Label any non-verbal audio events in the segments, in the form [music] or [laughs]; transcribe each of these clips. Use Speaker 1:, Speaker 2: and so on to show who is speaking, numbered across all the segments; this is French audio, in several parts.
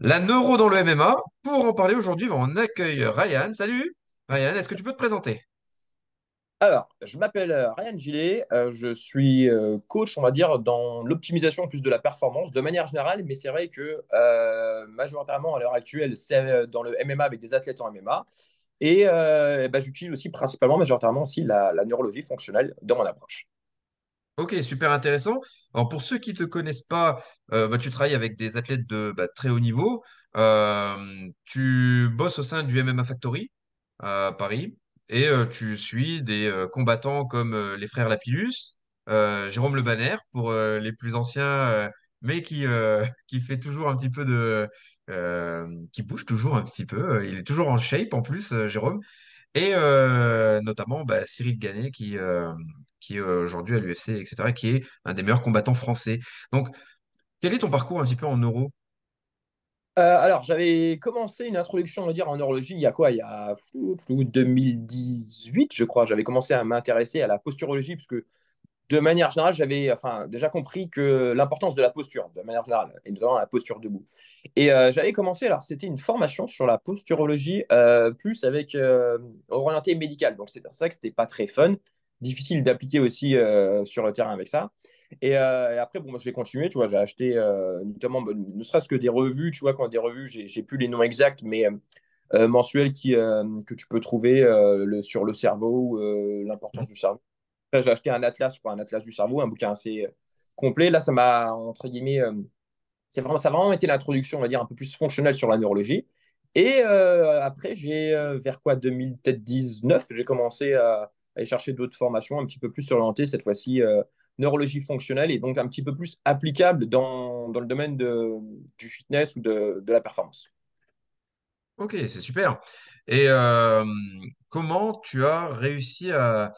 Speaker 1: La neuro dans le MMA. Pour en parler aujourd'hui, on accueille Ryan. Salut Ryan, est-ce que tu peux te présenter?
Speaker 2: Alors, je m'appelle euh, Ryan Gillet, euh, je suis euh, coach, on va dire, dans l'optimisation plus de la performance de manière générale, mais c'est vrai que majoritairement à l'heure actuelle, c'est dans le MMA avec des athlètes en MMA. Et bah, j'utilise aussi principalement, majoritairement aussi la neurologie fonctionnelle dans mon approche.
Speaker 1: Ok, super intéressant. Alors pour ceux qui ne te connaissent pas, euh, bah, tu travailles avec des athlètes de bah, très haut niveau. Euh, tu bosses au sein du MMA Factory à Paris et euh, tu suis des combattants comme les frères Lapillus, Jérôme Le Banner pour les plus anciens, mais qui, [laughs] qui fait toujours un petit peu de... qui bouge toujours un petit peu. Il est toujours en shape en plus, Jérôme. Et notamment bah, Cyril Gagné qui, qui est euh, aujourd'hui à l'UFC, etc., qui est un des meilleurs combattants français. Donc, quel est ton parcours un petit peu en euro?
Speaker 2: Euh, alors, j'avais commencé une introduction, on va dire, en neurologie il y a quoi? Il y a fou, fou, 2018, je crois. J'avais commencé à m'intéresser à la posturologie, parce que de manière générale, j'avais enfin, déjà compris que l'importance de la posture, de manière générale, et notamment la posture debout. Et euh, j'avais commencé, alors c'était une formation sur la posturologie, euh, plus avec euh, orienté médical. Donc c'est ça que c'était pas très fun, difficile d'appliquer aussi euh, sur le terrain avec ça. Et, euh, et après, bon, moi, j'ai continué, tu vois, j'ai acheté euh, notamment, bah, ne serait-ce que des revues, tu vois, quand des revues, j'ai j'ai plus les noms exacts, mais mensuelles qui, que tu peux trouver le, sur le cerveau, l'importance du cerveau après, j'ai acheté un atlas, je crois, un atlas du cerveau, un bouquin assez complet. Là, ça m'a, entre guillemets, c'est vraiment, ça a vraiment été l'introduction, on va dire, un peu plus fonctionnelle sur la neurologie. Et après, j'ai, vers quoi, 2019, j'ai commencé à aller chercher d'autres formations un petit peu plus orientées, cette fois-ci, euh, neurologie fonctionnelle, et donc un petit peu plus applicable dans, dans le domaine de, du fitness ou de, de la performance.
Speaker 1: Ok, c'est super. Et euh, comment tu as réussi à,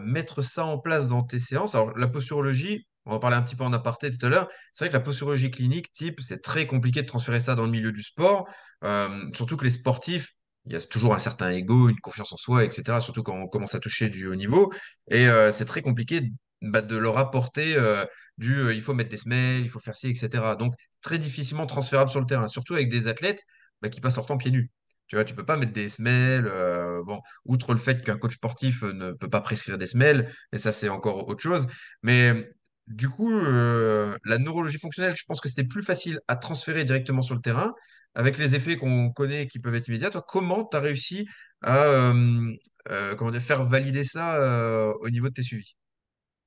Speaker 1: mettre ça en place dans tes séances? Alors, la posturologie, on va parler un petit peu en aparté tout à l'heure. C'est vrai que la posturologie clinique type, c'est très compliqué de transférer ça dans le milieu du sport. Euh, surtout que les sportifs, il y a toujours un certain ego, une confiance en soi, etc. Surtout quand on commence à toucher du haut niveau. Et euh, c'est très compliqué bah, de leur apporter euh, du euh, il faut mettre des semelles, il faut faire ci, etc. Donc, très difficilement transférable sur le terrain, surtout avec des athlètes bah, qui passent leur temps pieds nus. Tu vois, tu peux pas mettre des semelles. bon, outre le fait qu'un coach sportif ne peut pas prescrire des semelles, et ça, c'est encore autre chose. Mais du coup, euh, la neurologie fonctionnelle, je pense que c'était plus facile à transférer directement sur le terrain, avec les effets qu'on connaît qui peuvent être immédiats. Toi, comment tu as réussi à euh, euh, faire valider ça au niveau de tes suivis?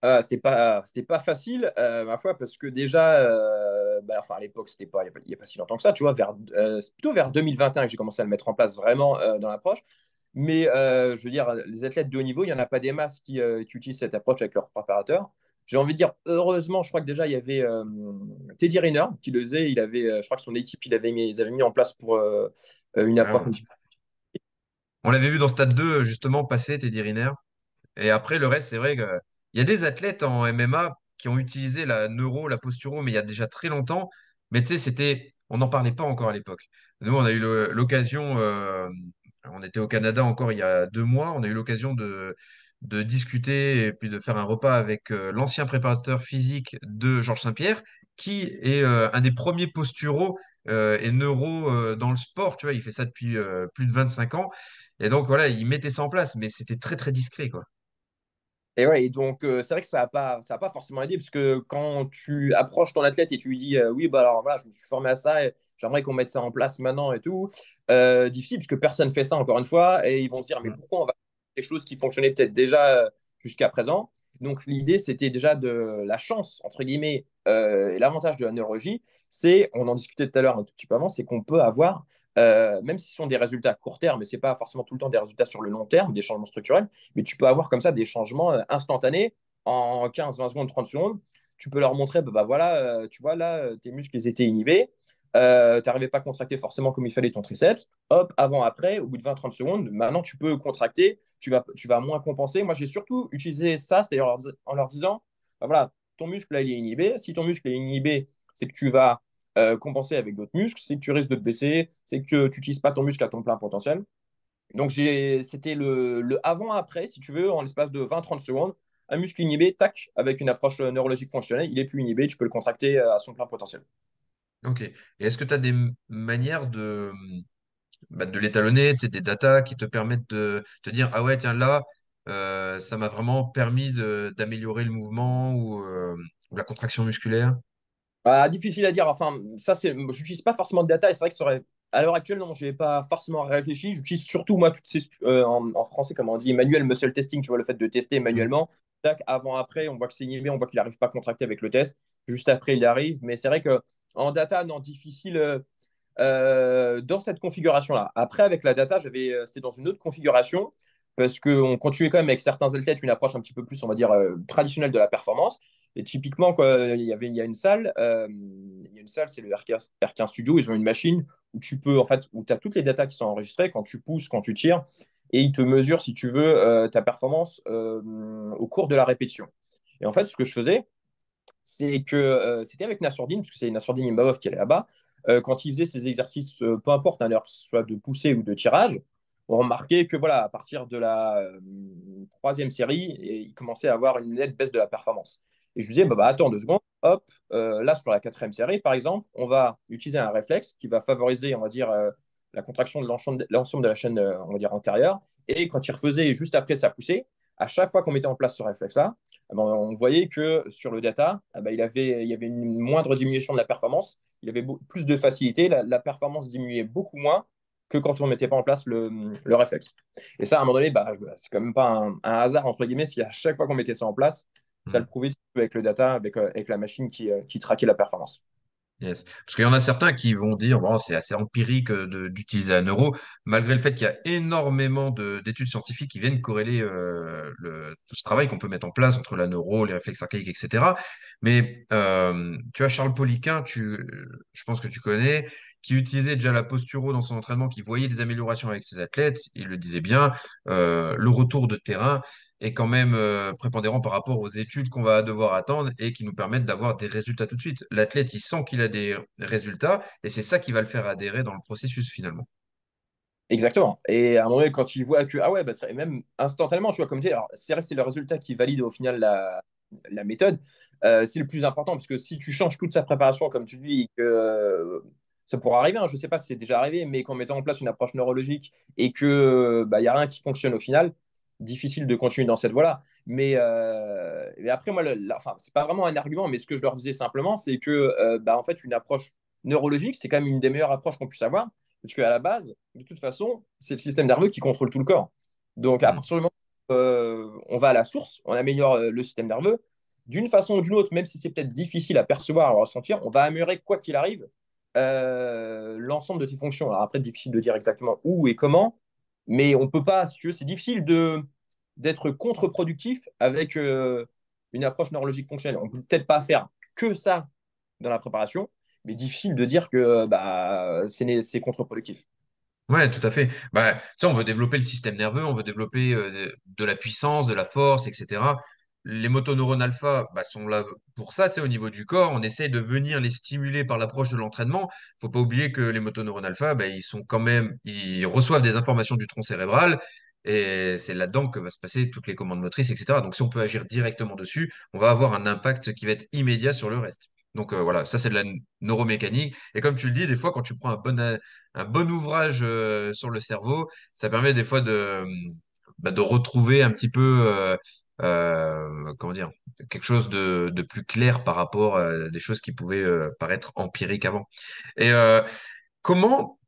Speaker 2: Ah, c'était pas, c'était pas facile, euh, ma foi, parce que déjà, bah, enfin, à l'époque, c'était pas, il n'y a, pas si longtemps que ça, tu vois, c'est plutôt vers 2021 que j'ai commencé à le mettre en place vraiment dans l'approche. Mais je veux dire, les athlètes de haut niveau, il n'y en a pas des masses qui, qui utilisent cette approche avec leurs préparateurs. J'ai envie de dire, heureusement, je crois que déjà, il y avait euh, Teddy Riner qui le faisait. Il avait, euh, je crois que son équipe, il avait mis, ils avaient mis en place pour euh, une approche. un
Speaker 1: Ah,
Speaker 2: peu-
Speaker 1: On l'avait vu dans Stade 2, justement, passer Teddy Riner. Et après, le reste, c'est vrai qu'il y a des athlètes en MMA qui ont utilisé la neuro, la posturo, mais il y a déjà très longtemps. Mais tu sais, c'était, on n'en parlait pas encore à l'époque. Nous, on a eu l'occasion, euh, on était au Canada encore il y a deux mois, on a eu l'occasion de, de discuter et puis de faire un repas avec euh, l'ancien préparateur physique de Georges Saint-Pierre, qui est euh, un des premiers posturaux euh, et neuro dans le sport. Tu vois, il fait ça depuis plus de 25 ans. Et donc, voilà, il mettait ça en place, mais c'était très, très discret, quoi.
Speaker 2: Et ouais, et donc c'est vrai que ça n'a pas, ça a pas forcément aidé, parce que quand tu approches ton athlète et tu lui dis oui, bah alors voilà, je me suis formé à ça et j'aimerais qu'on mette ça en place maintenant et tout, difficile, puisque personne ne fait ça encore une fois, et ils vont se dire mais pourquoi on va quelque chose qui fonctionnait peut-être déjà euh, jusqu'à présent? Donc l'idée, c'était déjà de la chance, entre guillemets, euh, et l'avantage de la neurologie, c'est, on en discutait tout à l'heure un tout petit peu avant, c'est qu'on peut avoir, euh, même si ce sont des résultats à court terme, mais ce n'est pas forcément tout le temps des résultats sur le long terme, des changements structurels, mais tu peux avoir comme ça des changements instantanés en 15, 20 secondes, 30 secondes. Tu peux leur montrer, bah, bah voilà, tu vois, là, tes muscles, ils étaient inhibés. Euh, tu n'arrivais pas à contracter forcément comme il fallait ton triceps. Hop, avant, après, au bout de 20-30 secondes, maintenant, tu peux contracter, tu vas, tu vas moins compenser. Moi, j'ai surtout utilisé ça, c'est-à-dire en leur, disant, bah, voilà, ton muscle, là, il est inhibé. Si ton muscle est inhibé, c'est que tu vas euh, compenser avec d'autres muscles, c'est que tu risques de te baisser, c'est que tu n'utilises pas ton muscle à ton plein potentiel. Donc, c'était le, le avant-après, si tu veux, en l'espace de 20-30 secondes. Un muscle inhibé, tac, avec une approche neurologique fonctionnelle, il est plus inhibé, tu peux le contracter euh, à son plein potentiel.
Speaker 1: Ok. Et est-ce que tu as des m- manières de, bah, de l'étalonner, tu sais, des datas qui te permettent de te dire, ah ouais, tiens, là, euh, ça m'a vraiment permis de- d'améliorer le mouvement ou, euh, ou la contraction musculaire?
Speaker 2: Ah, difficile à dire. Enfin, ça, c'est, je n'utilise pas forcément de data et c'est vrai que ça aurait- à l'heure actuelle, non, je n'ai pas forcément réfléchi. J'utilise surtout, moi, toutes ces, euh, en, en français, comme on dit, manuel muscle testing, tu vois, le fait de tester
Speaker 1: Mm.
Speaker 2: manuellement. Tac, avant, après, on voit que c'est inhibé, on voit qu'il n'arrive pas à contracter avec le test. Juste après, il arrive. Mais c'est vrai que en data, non, difficile euh, euh, dans cette configuration-là. Après, avec la data, j'avais, euh, c'était dans une autre configuration parce qu'on continuait quand même avec certains athlètes une approche un petit peu plus, on va dire, traditionnelle de la performance. Et typiquement, il y avait, il y a une salle, il y a une salle, c'est le R15, R15 Studio. Ils ont une machine où tu peux, en fait, où tu as toutes les datas qui sont enregistrées quand tu pousses, quand tu tires, et ils te mesurent, si tu veux, ta performance au cours de la répétition. Et en fait, ce que je faisais, c'est que euh, c'était avec Nassourdine, parce que c'est Nassourdine Imbabov qui est là-bas. Euh, quand il faisait ses exercices, euh, peu importe, hein, d'ailleurs, que soit de poussée ou de tirage, on remarquait que voilà, à partir de la troisième série, il commençait à avoir une nette baisse de la performance. Et je lui disais, bah, bah, attends deux secondes, hop, là sur la quatrième série, par exemple, on va utiliser un réflexe qui va favoriser, on va dire, la contraction de l'ensemble de la chaîne, on va dire, antérieure. Et quand il refaisait juste après sa poussée, à chaque fois qu'on mettait en place ce réflexe-là, eh ben, on voyait que sur le data, eh ben, il, avait, il y avait une moindre diminution de la performance, il avait plus de facilité, la, la performance diminuait beaucoup moins que quand on ne mettait pas en place le, le réflexe. Et ça, à un moment donné, bah, c'est quand même pas un, un, hasard, entre guillemets, si à chaque fois qu'on mettait ça en place, ça le
Speaker 1: Mm.
Speaker 2: prouvait avec le data, avec, euh, avec la machine qui, euh, qui traquait la performance.
Speaker 1: Yes. Parce qu'il y en a certains qui vont dire, bon, c'est assez empirique euh, d'utiliser un euro, malgré le fait qu'il y a énormément de- d'études scientifiques qui viennent corréler euh, le, tout ce travail qu'on peut mettre en place entre la neuro, les réflexes archaïques, etc. Mais euh, tu as Charles Poliquin, tu, je pense que tu connais, qui utilisait déjà la posturo dans son entraînement, qui voyait des améliorations avec ses athlètes, il le disait bien, euh, le retour de terrain est quand même euh, prépondérant par rapport aux études qu'on va devoir attendre et qui nous permettent d'avoir des résultats tout de suite. L'athlète, il sent qu'il a des résultats et c'est ça qui va le faire adhérer dans le processus finalement.
Speaker 2: Exactement. Et à un moment donné, quand il voit que, ah ouais, bah, même instantanément, tu vois, comme tu dis, alors c'est vrai que c'est le résultat qui valide au final la, la méthode, euh, c'est le plus important, parce que si tu changes toute sa préparation, comme tu dis, et que ça pourra arriver, hein, je ne sais pas si c'est déjà arrivé, mais qu'en mettant en place une approche neurologique et que bah, il n'y a rien qui fonctionne au final, difficile de continuer dans cette voie-là. Mais, euh, mais après, moi, le- la- enfin, c'est pas vraiment un argument, mais ce que je leur disais simplement, c'est que, euh, bah, en fait, une approche neurologique, c'est quand même une des meilleures approches qu'on puisse avoir parce qu'à la base, de toute façon, c'est le système nerveux qui contrôle tout le corps. Donc, à
Speaker 1: Mm.
Speaker 2: partir du moment où euh, on va à la source, on améliore euh, le système nerveux, d'une façon ou d'une autre, même si c'est peut-être difficile à percevoir, à ressentir, on va améliorer, quoi qu'il arrive, euh, l'ensemble de tes fonctions. Alors après, difficile de dire exactement où et comment, mais on peut pas, si tu veux, c'est difficile de d'être contre-productif avec euh, une approche neurologique fonctionnelle. On peut peut-être pas faire que ça dans la préparation, mais difficile de dire que bah, c'est contre-productif.
Speaker 1: Ouais, tout à fait. Bah, on veut développer le système nerveux, on veut développer euh, de la puissance, de la force, etc. Les motoneurones alpha bah, sont là pour ça, au niveau du corps. On essaie de venir les stimuler par l'approche de l'entraînement. Faut pas oublier que les motoneurones alpha, bah, ils sont quand même, ils reçoivent des informations du tronc cérébral et c'est là-dedans que va se passer toutes les commandes motrices, etc. Donc, si on peut agir directement dessus, on va avoir un impact qui va être immédiat sur le reste. Donc euh, voilà, ça c'est de la neuromécanique. Et comme tu le dis, des fois, quand tu prends un bon, un bon ouvrage euh, sur le cerveau, ça permet des fois de, bah, de retrouver un petit peu, euh, euh, comment dire, quelque chose de, plus clair par rapport à des choses qui pouvaient euh, paraître empiriques avant. Et euh, comment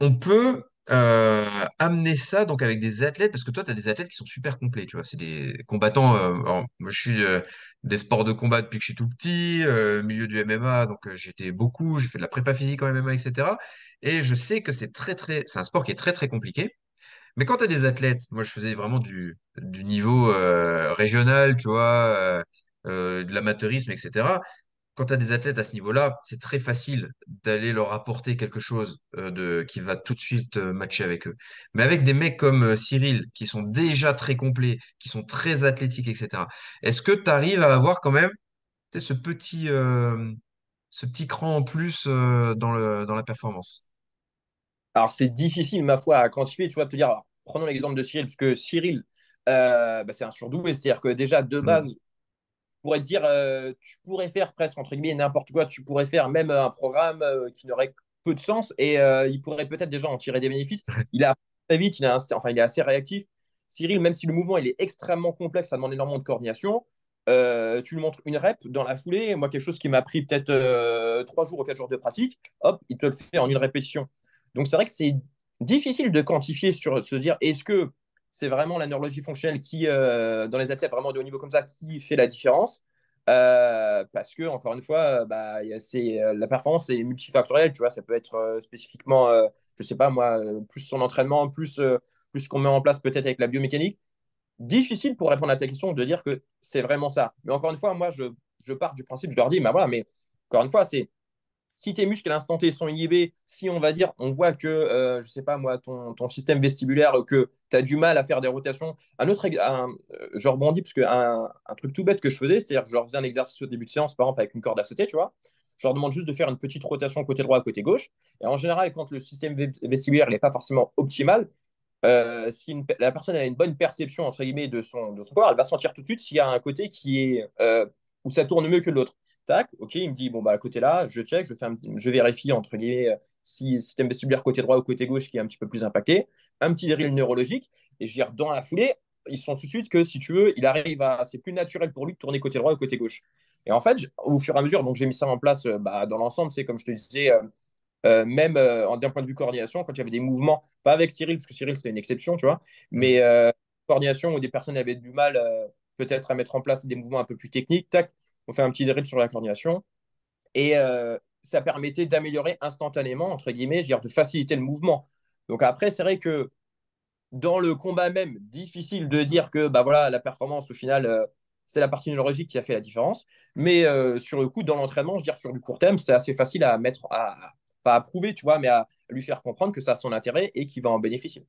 Speaker 1: on peut amener ça donc avec des athlètes, parce que toi, tu as des athlètes qui sont super complets, tu vois, c'est des combattants. je suis des sports de combat depuis que je suis tout petit, milieu du MMA, donc j'étais beaucoup, j'ai fait de la prépa physique en MMA, etc. Et je sais que c'est très, très, c'est un sport qui est très, très compliqué. Mais quand tu as des athlètes, moi, je faisais vraiment du, niveau euh, régional, tu vois, euh, euh, de l'amateurisme, etc quand tu as des athlètes à ce niveau-là, c'est très facile d'aller leur apporter quelque chose qui va tout de suite matcher avec eux. Mais avec des mecs comme Cyril, qui sont déjà très complets, qui sont très athlétiques, etc., est-ce que tu arrives à avoir quand même ce petit, ce petit cran en plus dans la performance?
Speaker 2: Alors, c'est difficile, ma foi, à quantifier. Tu vois, de te dire, alors, prenons l'exemple de Cyril, parce que Cyril, euh, bah, c'est un surdoué, c'est-à-dire que déjà, de base,
Speaker 1: Mm.
Speaker 2: pourrais dire, euh, tu pourrais faire presque, entre guillemets, n'importe quoi. Tu pourrais faire même un programme euh, qui n'aurait peu de sens et euh, il pourrait peut-être déjà en tirer des bénéfices. [laughs] Il a très vite, il, a enfin, il est assez réactif. Cyril, même si le mouvement il est extrêmement complexe, ça demande énormément de coordination. tu lui montres une rep dans la foulée. Moi, quelque chose qui m'a pris peut-être trois jours ou quatre jours de pratique, hop, il te le fait en une répétition. Donc, c'est vrai que c'est difficile de quantifier sur se dire est-ce que c'est vraiment la neurologie fonctionnelle qui, euh, dans les athlètes vraiment de haut niveau comme ça, qui fait la différence? Euh, parce que, encore une fois, bah, euh, la performance est multifactorielle. Tu vois, ça peut être spécifiquement, je sais pas moi, plus son entraînement, plus, plus ce qu'on met en place peut-être avec la biomécanique. Difficile pour répondre à ta question de dire que c'est vraiment ça. Mais encore une fois, moi, je, je pars du principe, je leur dis, bah voilà, mais encore une fois, c'est si tes muscles à l'instant T sont inhibés, si on va dire, on voit que, euh, je sais pas moi, ton, système vestibulaire, que tu as du mal à faire des rotations. Un autre, un, euh, je rebondis parce qu'un un truc tout bête que je faisais, c'est-à-dire que je leur faisais un exercice au début de séance, par exemple, avec une corde à sauter, tu vois. Je leur demande juste de faire une petite rotation côté droit, côté gauche. Et en général, quand le système vestibulaire n'est pas forcément optimal, euh, si la personne a une bonne perception entre guillemets de son, de son corps, elle va sentir tout de suite s'il y a un côté qui est où ça tourne mieux que l'autre. Tac, ok, il me dit, bon, bah, à côté là, je check, je, vérifie, entre guillemets, euh, si système vestibulaire côté droit ou côté gauche qui est un petit peu plus impacté, un petit drill neurologique, et je dire, dans la foulée, ils sont tout de suite que, si tu veux, il arrive à, c'est plus naturel pour lui de tourner côté droit ou côté gauche. Et en fait, au fur et à mesure, donc j'ai mis ça en place euh, bah, dans l'ensemble, c'est comme je te disais, euh, même d'un point de vue coordination, quand il y avait des mouvements, pas avec Cyril, parce que Cyril, c'est une exception, tu vois, mais coordination où des personnes avaient du mal peut-être à mettre en place des mouvements un peu plus techniques, on fait un petit drill sur la coordination. Et euh, ça permettait d'améliorer instantanément, entre guillemets, dire de faciliter le mouvement. Donc après, c'est vrai que dans le combat même, difficile de dire que bah voilà, la performance, au final, euh, c'est la partie neurologique qui a fait la différence. Mais euh, sur le coup, dans l'entraînement, je veux dire, sur du court terme, c'est assez facile à mettre, à, pas à prouver, tu vois, mais à lui faire comprendre que ça a son intérêt et qu'il va en bénéficier.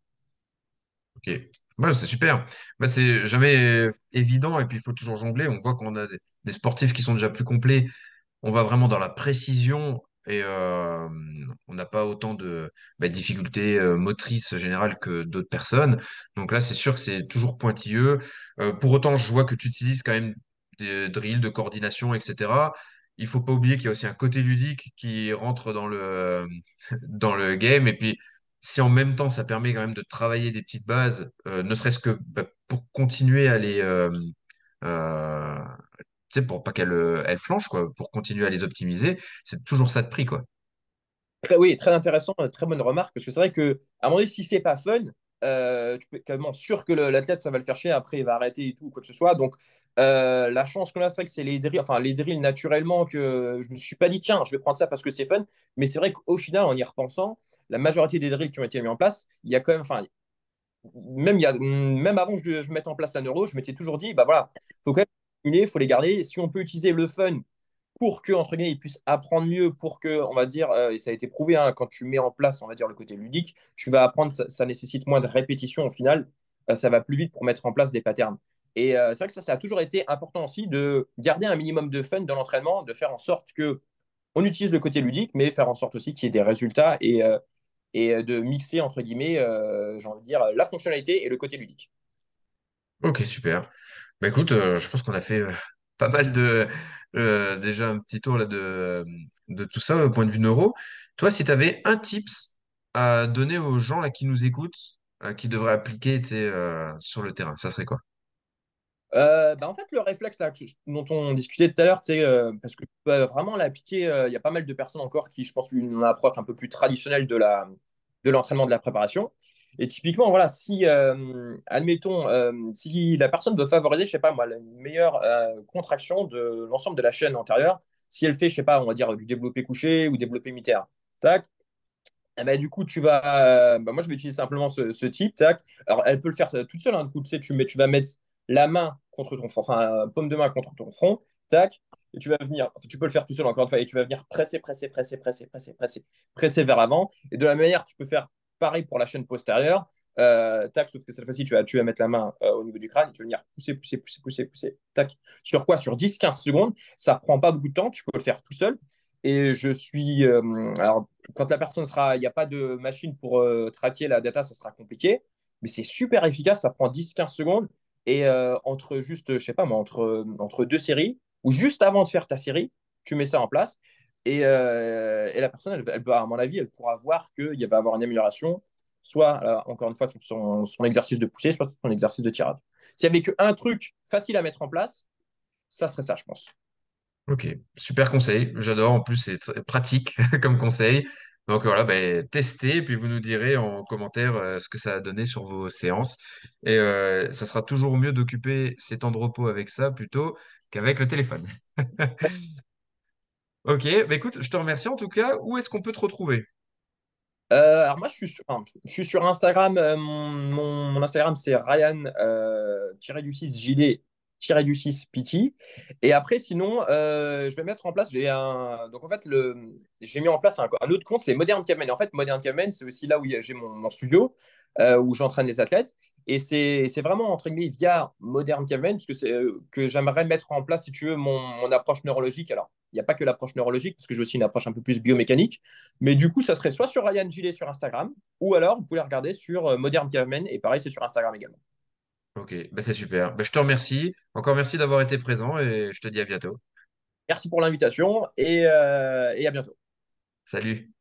Speaker 1: Ok, Ouais, c'est super. Bah, c'est jamais évident et puis il faut toujours jongler. On voit qu'on a des, sportifs qui sont déjà plus complets. On va vraiment dans la précision et euh, on n'a pas autant de bah, difficultés euh, motrices générales que d'autres personnes. Donc là, c'est sûr que c'est toujours pointilleux. Euh, pour autant, je vois que tu utilises quand même des drills de coordination, etc. Il faut pas oublier qu'il y a aussi un côté ludique qui rentre dans le, dans le game. Et puis, si en même temps ça permet quand même de travailler des petites bases, euh, ne serait-ce que bah, pour continuer à les, euh, euh, tu sais, pour pas qu'elles elles flanchent, quoi, pour continuer à les optimiser, c'est toujours ça de prix, quoi.
Speaker 2: oui, très intéressant, très bonne remarque, parce que c'est vrai que à un moment donné, si c'est pas fun, tu peux quasiment sûr que l'athlète ça va le faire chier, après il va arrêter et tout, quoi que ce soit. Donc la chance qu'on a, c'est vrai que c'est les drills, enfin les drills naturellement que je me suis pas dit tiens, je vais prendre ça parce que c'est fun, mais c'est vrai qu'au final, en y repensant, la majorité des drills qui ont été mis en place, il y a quand même, enfin, même, avant que je, mette en place la neuro, je m'étais toujours dit, bah voilà, faut quand même les garder. Si on peut utiliser le fun pour que entre guillemets puissent apprendre mieux, pour que on va dire, euh, et ça a été prouvé, hein, quand tu mets en place, on va dire le côté ludique, tu vas apprendre, ça, nécessite moins de répétitions au final, euh, ça va plus vite pour mettre en place des patterns. Et euh, c'est vrai que ça, ça a toujours été important aussi de garder un minimum de fun dans l'entraînement, de faire en sorte que on utilise le côté ludique, mais faire en sorte aussi qu'il y ait des résultats et et euh, de mixer, entre guillemets, euh, j'ai envie de dire, la fonctionnalité et le côté ludique.
Speaker 1: Ok, super. Bah écoute, euh, je pense qu'on a fait pas mal de déjà un petit tour de, tout ça au point de vue neuro. Toi, si tu avais un tips à donner aux gens qui nous écoutent, qui devraient appliquer sur le terrain, ça serait quoi?
Speaker 2: Bah en fait, le réflexe là, dont on discutait tout à l'heure, euh, parce que vraiment l'appliquer, il y a pas mal de personnes encore qui, je pense, ont une approche un peu plus traditionnelle de la, de l'entraînement de la préparation. Et typiquement, voilà, si, euh, admettons, euh, si la personne veut favoriser, je sais pas moi, une meilleure euh, contraction de l'ensemble de la chaîne antérieure, si elle fait, je sais pas, on va dire du développé couché ou développé mi-terre, tac, eh ben, du coup, tu vas, bah, moi je vais utiliser simplement ce, type, tac. Alors, elle peut le faire toute seule, hein, coup, tu sais, tu, mets, tu vas mettre la main contre ton front, enfin, paume de main contre ton front, tac, et tu vas venir, tu peux le faire tout seul encore une fois, et tu vas venir presser, presser, presser, presser, presser, presser, presser vers l'avant. Et de la même manière, tu peux faire pareil pour la chaîne postérieure. Euh, tac, sauf que cette fois-ci, tu vas, tu vas mettre la main euh, au niveau du crâne, tu vas venir pousser, pousser, pousser, pousser, pousser. Tac. Sur quoi? Sur 10-15 secondes. Ça ne prend pas beaucoup de temps, tu peux le faire tout seul. Et je suis. Euh, alors, quand la personne sera. Il n'y a pas de machine pour traquer la data, ça sera compliqué. Mais c'est super efficace, ça prend 10-15 secondes. Et entre juste, je sais pas entre, entre deux séries, ou juste avant de faire ta série, tu mets ça en place. Et, euh, et la personne, elle, à mon avis, elle pourra voir qu'il va avoir une amélioration, soit, euh, encore une fois, son, son, exercice de poussée, soit sur son exercice de tirage. S'il n'y avait qu'un truc facile à mettre en place, ça serait ça, je pense.
Speaker 1: Ok, super conseil. J'adore. En plus, c'est pratique [laughs] comme conseil. Donc voilà, ben, testez, puis vous nous direz en commentaire euh, ce que ça a donné sur vos séances. Et euh, ça sera toujours mieux d'occuper ces temps de repos avec ça plutôt qu'avec le téléphone. [laughs] Ok, bah écoute, je te remercie en tout cas. Où est-ce qu'on peut te retrouver?
Speaker 2: Euh, alors moi, je suis sur, Instagram. mon, Instagram, c'est Ryan euh, tiré du 6 gilet tiré du 6 PT. Et après, sinon, euh, je vais mettre en place. J'ai un, donc en fait, le, j'ai mis en place un, autre compte, c'est Modern Caveman. En fait, Modern Caveman, c'est aussi là où j'ai mon, studio euh, où j'entraîne les athlètes. Et c'est, vraiment entre guillemets via Modern Caveman parce que c'est euh, que j'aimerais mettre en place, si tu veux, mon, approche neurologique. Alors, il n'y a pas que l'approche neurologique parce que j'ai aussi une approche un peu plus biomécanique. Mais du coup, ça serait soit sur Ryan Gillet sur Instagram, ou alors vous pouvez regarder sur Modern Caveman, et pareil, c'est sur Instagram également.
Speaker 1: Ok, bah c'est super. Bah, je te remercie. Encore merci d'avoir été présent et je te dis à bientôt.
Speaker 2: Merci pour l'invitation, et, euh, et à bientôt.
Speaker 1: Salut.